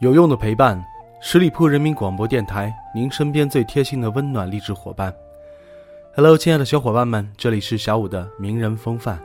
有用的陪伴，十里铺人民广播电台，您身边最贴心的温暖励志伙伴。Hello，亲爱的小伙伴们，这里是小五的名人风范。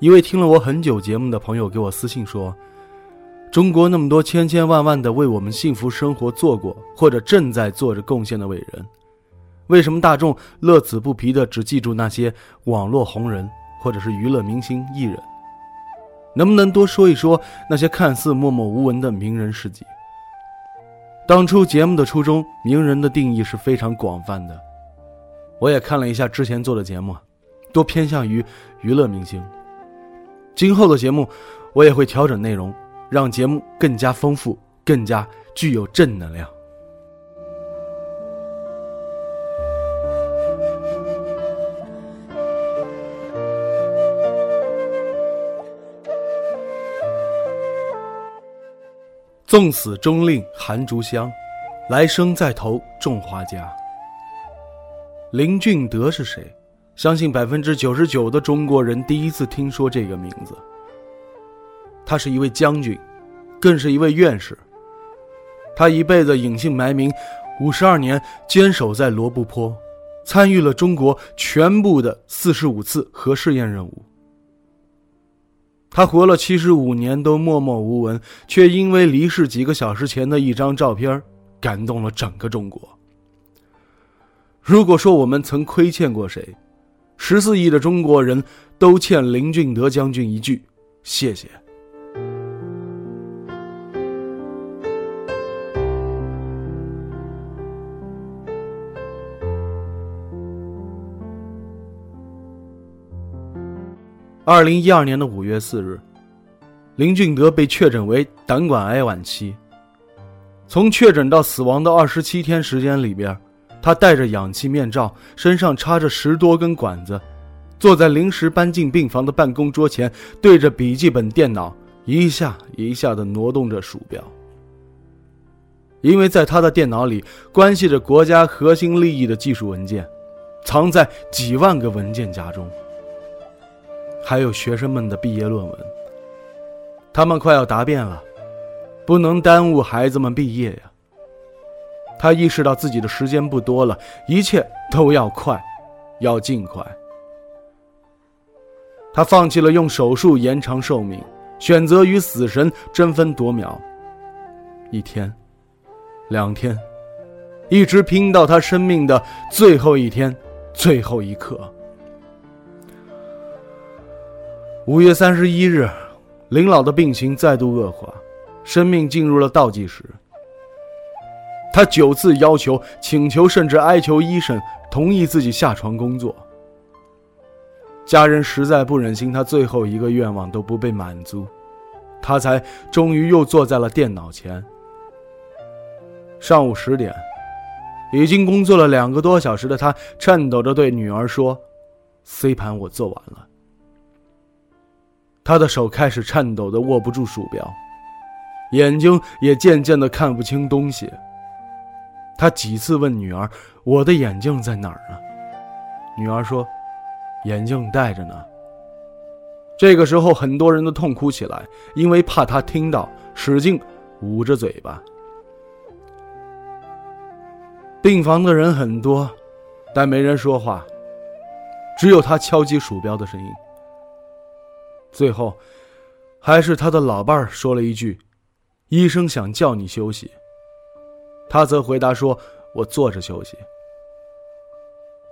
一位听了我很久节目的朋友给我私信说：“中国那么多千千万万的为我们幸福生活做过或者正在做着贡献的伟人，为什么大众乐此不疲的只记住那些网络红人或者是娱乐明星艺人？”能不能多说一说那些看似默默无闻的名人事迹？当初节目的初衷，名人的定义是非常广泛的。我也看了一下之前做的节目，多偏向于娱乐明星。今后的节目，我也会调整内容，让节目更加丰富，更加具有正能量。纵死终令寒竹香，来生再投种花家。林俊德是谁？相信百分之九十九的中国人第一次听说这个名字。他是一位将军，更是一位院士。他一辈子隐姓埋名，五十二年坚守在罗布泊，参与了中国全部的四十五次核试验任务。他活了七十五年都默默无闻，却因为离世几个小时前的一张照片，感动了整个中国。如果说我们曾亏欠过谁，十四亿的中国人都欠林俊德将军一句谢谢。二零一二年的五月四日，林俊德被确诊为胆管癌晚期。从确诊到死亡的二十七天时间里边，他戴着氧气面罩，身上插着十多根管子，坐在临时搬进病房的办公桌前，对着笔记本电脑一下一下的挪动着鼠标。因为在他的电脑里，关系着国家核心利益的技术文件，藏在几万个文件夹中。还有学生们的毕业论文，他们快要答辩了，不能耽误孩子们毕业呀。他意识到自己的时间不多了，一切都要快，要尽快。他放弃了用手术延长寿命，选择与死神争分夺秒，一天，两天，一直拼到他生命的最后一天，最后一刻。五月三十一日，林老的病情再度恶化，生命进入了倒计时。他九次要求、请求，甚至哀求医生同意自己下床工作。家人实在不忍心他最后一个愿望都不被满足，他才终于又坐在了电脑前。上午十点，已经工作了两个多小时的他，颤抖着对女儿说：“C 盘我做完了。”他的手开始颤抖的握不住鼠标，眼睛也渐渐的看不清东西。他几次问女儿：“我的眼镜在哪儿呢？”女儿说：“眼镜戴着呢。”这个时候，很多人都痛哭起来，因为怕他听到，使劲捂着嘴巴。病房的人很多，但没人说话，只有他敲击鼠标的声音。最后，还是他的老伴儿说了一句：“医生想叫你休息。”他则回答说：“我坐着休息。”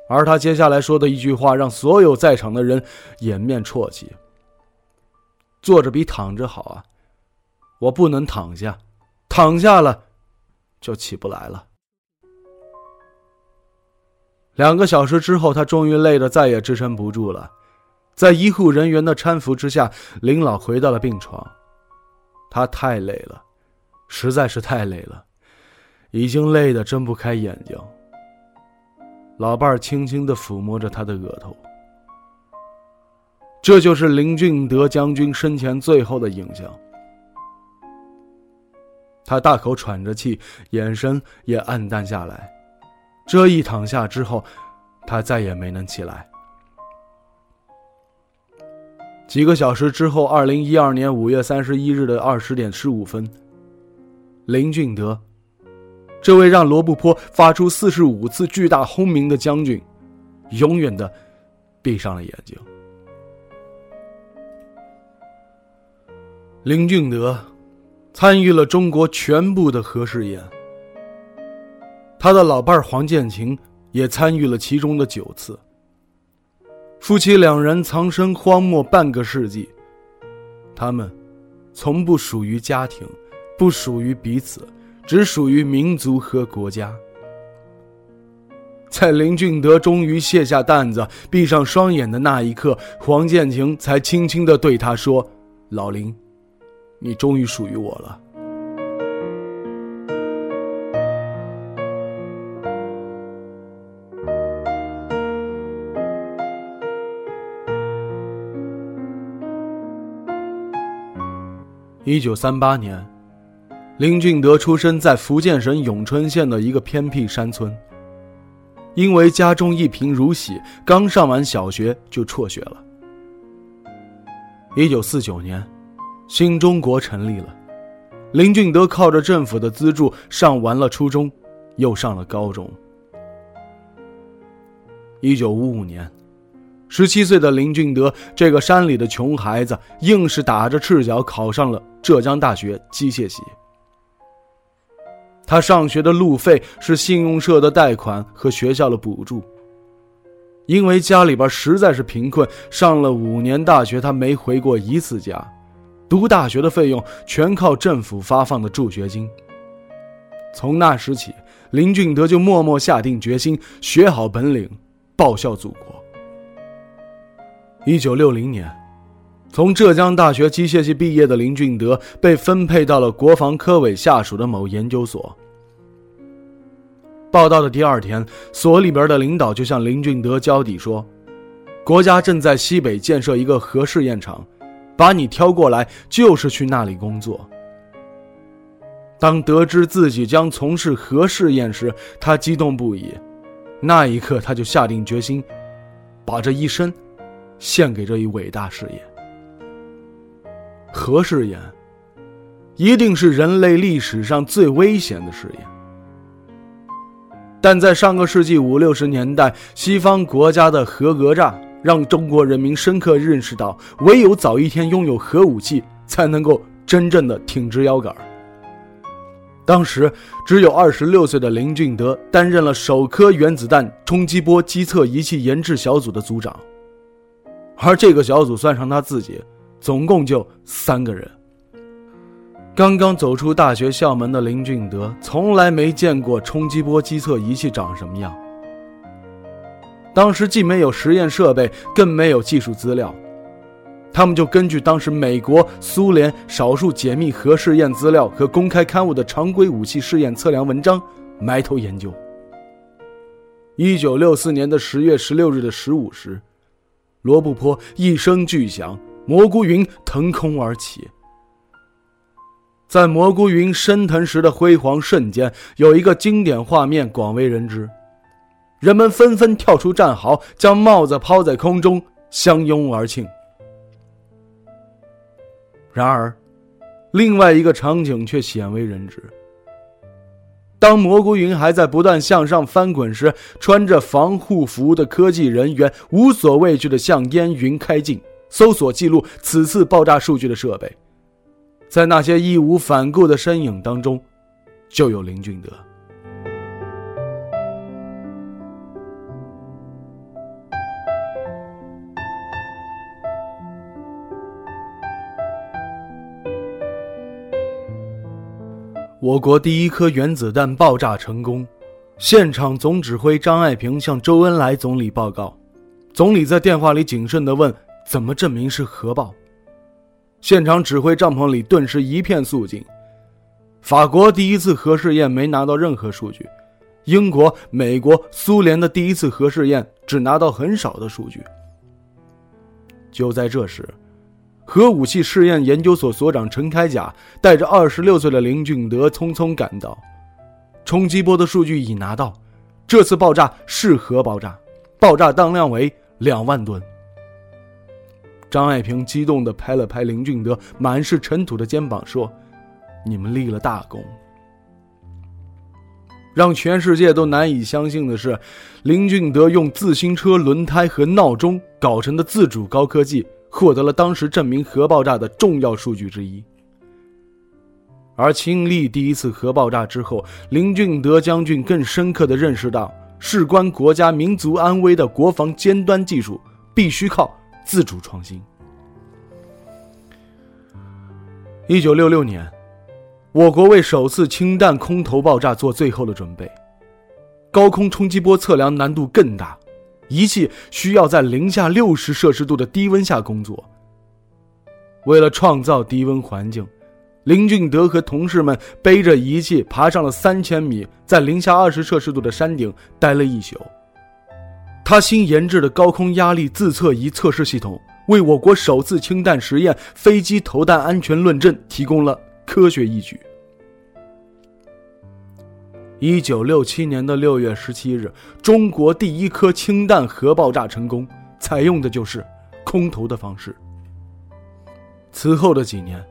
而他接下来说的一句话，让所有在场的人掩面啜泣：“坐着比躺着好啊！我不能躺下，躺下了就起不来了。”两个小时之后，他终于累得再也支撑不住了。在医护人员的搀扶之下，林老回到了病床。他太累了，实在是太累了，已经累得睁不开眼睛。老伴儿轻轻的抚摸着他的额头。这就是林俊德将军生前最后的影像。他大口喘着气，眼神也暗淡下来。这一躺下之后，他再也没能起来。几个小时之后，二零一二年五月三十一日的二十点十五分，林俊德，这位让罗布泊发出四十五次巨大轰鸣的将军，永远的闭上了眼睛。林俊德参与了中国全部的核试验，他的老伴黄建琴也参与了其中的九次。夫妻两人藏身荒漠半个世纪，他们从不属于家庭，不属于彼此，只属于民族和国家。在林俊德终于卸下担子、闭上双眼的那一刻，黄建琴才轻轻的对他说：“老林，你终于属于我了。”一九三八年，林俊德出生在福建省永春县的一个偏僻山村。因为家中一贫如洗，刚上完小学就辍学了。一九四九年，新中国成立了，林俊德靠着政府的资助上完了初中，又上了高中。一九五五年。十七岁的林俊德，这个山里的穷孩子，硬是打着赤脚考上了浙江大学机械系。他上学的路费是信用社的贷款和学校的补助。因为家里边实在是贫困，上了五年大学，他没回过一次家。读大学的费用全靠政府发放的助学金。从那时起，林俊德就默默下定决心，学好本领，报效祖国。一九六零年，从浙江大学机械系毕业的林俊德被分配到了国防科委下属的某研究所。报道的第二天，所里边的领导就向林俊德交底说：“国家正在西北建设一个核试验场，把你挑过来就是去那里工作。”当得知自己将从事核试验时，他激动不已。那一刻，他就下定决心，把这一生。献给这一伟大事业。核试验一定是人类历史上最危险的试验，但在上个世纪五六十年代，西方国家的核讹诈让中国人民深刻认识到，唯有早一天拥有核武器，才能够真正的挺直腰杆。当时只有二十六岁的林俊德担任了首颗原子弹冲击波机测仪器研制小组的组长。而这个小组算上他自己，总共就三个人。刚刚走出大学校门的林俊德，从来没见过冲击波机测仪器长什么样。当时既没有实验设备，更没有技术资料，他们就根据当时美国、苏联少数解密核试验资料和公开刊物的常规武器试验测量文章，埋头研究。一九六四年的十月十六日的十五时。罗布泊一声巨响，蘑菇云腾空而起。在蘑菇云升腾时的辉煌瞬间，有一个经典画面广为人知，人们纷纷跳出战壕，将帽子抛在空中，相拥而庆。然而，另外一个场景却鲜为人知。当蘑菇云还在不断向上翻滚时，穿着防护服的科技人员无所畏惧地向烟云开进，搜索记录此次爆炸数据的设备。在那些义无反顾的身影当中，就有林俊德。我国第一颗原子弹爆炸成功，现场总指挥张爱萍向周恩来总理报告。总理在电话里谨慎地问：“怎么证明是核爆？现场指挥帐篷里顿时一片肃静。法国第一次核试验没拿到任何数据，英国、美国、苏联的第一次核试验只拿到很少的数据。就在这时，核武器试验研究所所长陈开甲带着二十六岁的林俊德匆匆赶到。冲击波的数据已拿到，这次爆炸是核爆炸，爆炸当量为两万吨。张爱萍激动地拍了拍林俊德满是尘土的肩膀，说：“你们立了大功。”让全世界都难以相信的是，林俊德用自行车轮胎和闹钟搞成的自主高科技，获得了当时证明核爆炸的重要数据之一。而亲历第一次核爆炸之后，林俊德将军更深刻地认识到，事关国家民族安危的国防尖端技术，必须靠自主创新。一九六六年，我国为首次氢弹空投爆炸做最后的准备。高空冲击波测量难度更大，仪器需要在零下六十摄氏度的低温下工作。为了创造低温环境。林俊德和同事们背着仪器爬上了三千米，在零下二十摄氏度的山顶待了一宿。他新研制的高空压力自测仪测试系统，为我国首次氢弹实验飞机投弹安全论证提供了科学依据。一九六七年的六月十七日，中国第一颗氢弹核爆炸成功，采用的就是空投的方式。此后的几年。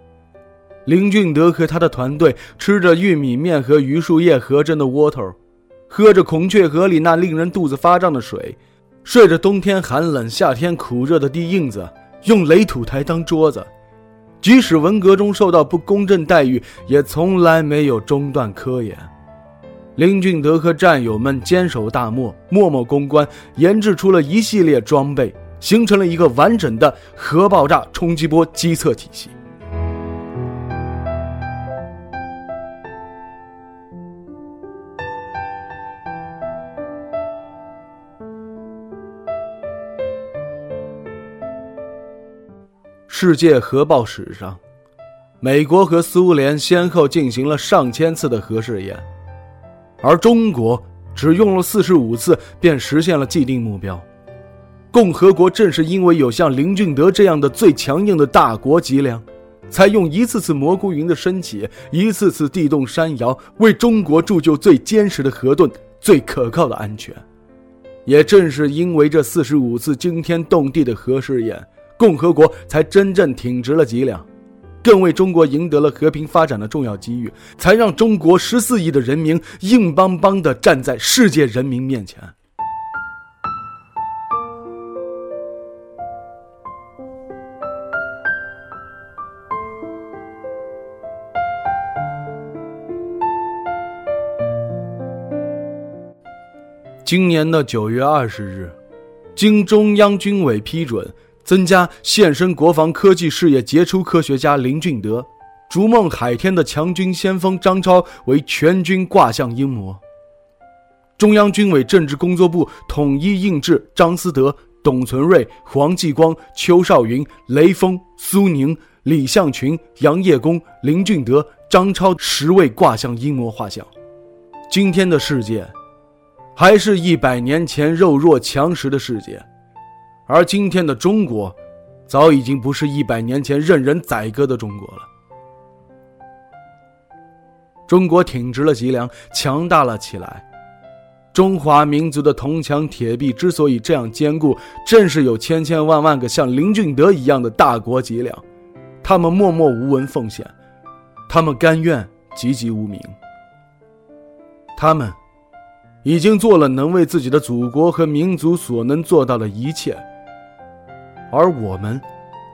林俊德和他的团队吃着玉米面和榆树叶合成的窝头，喝着孔雀河里那令人肚子发胀的水，睡着冬天寒冷、夏天苦热的地印子，用垒土台当桌子。即使文革中受到不公正待遇，也从来没有中断科研。林俊德和战友们坚守大漠，默默攻关，研制出了一系列装备，形成了一个完整的核爆炸冲击波机测体系。世界核爆史上，美国和苏联先后进行了上千次的核试验，而中国只用了四十五次便实现了既定目标。共和国正是因为有像林俊德这样的最强硬的大国脊梁，才用一次次蘑菇云的升起，一次次地动山摇，为中国铸就最坚实的核盾、最可靠的安全。也正是因为这四十五次惊天动地的核试验。共和国才真正挺直了脊梁，更为中国赢得了和平发展的重要机遇，才让中国十四亿的人民硬邦邦地站在世界人民面前。今年的九月二十日，经中央军委批准。增加献身国防科技事业杰出科学家林俊德，逐梦海天的强军先锋张超为全军挂像英模。中央军委政治工作部统一印制张思德、董存瑞、黄继光、邱少云、雷锋、苏宁、李向群、杨业功、林俊德、张超十位挂像英模画像。今天的世界，还是一百年前肉弱强食的世界。而今天的中国，早已经不是一百年前任人宰割的中国了。中国挺直了脊梁，强大了起来。中华民族的铜墙铁壁之所以这样坚固，正是有千千万万个像林俊德一样的大国脊梁。他们默默无闻奉献，他们甘愿籍籍无名，他们已经做了能为自己的祖国和民族所能做到的一切。而我们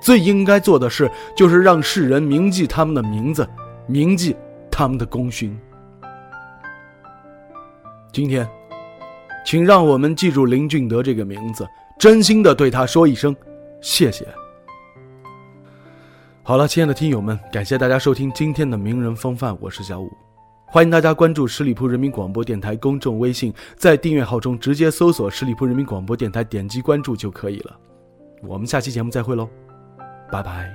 最应该做的事，就是让世人铭记他们的名字，铭记他们的功勋。今天，请让我们记住林俊德这个名字，真心的对他说一声谢谢。好了，亲爱的听友们，感谢大家收听今天的名人风范，我是小五，欢迎大家关注十里铺人民广播电台公众微信，在订阅号中直接搜索十里铺人民广播电台，点击关注就可以了。我们下期节目再会喽，拜拜。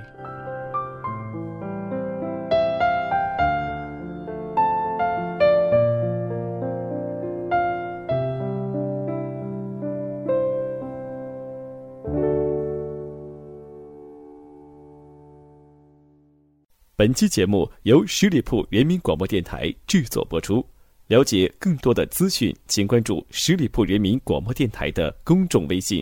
本期节目由十里铺人民广播电台制作播出。了解更多的资讯，请关注十里铺人民广播电台的公众微信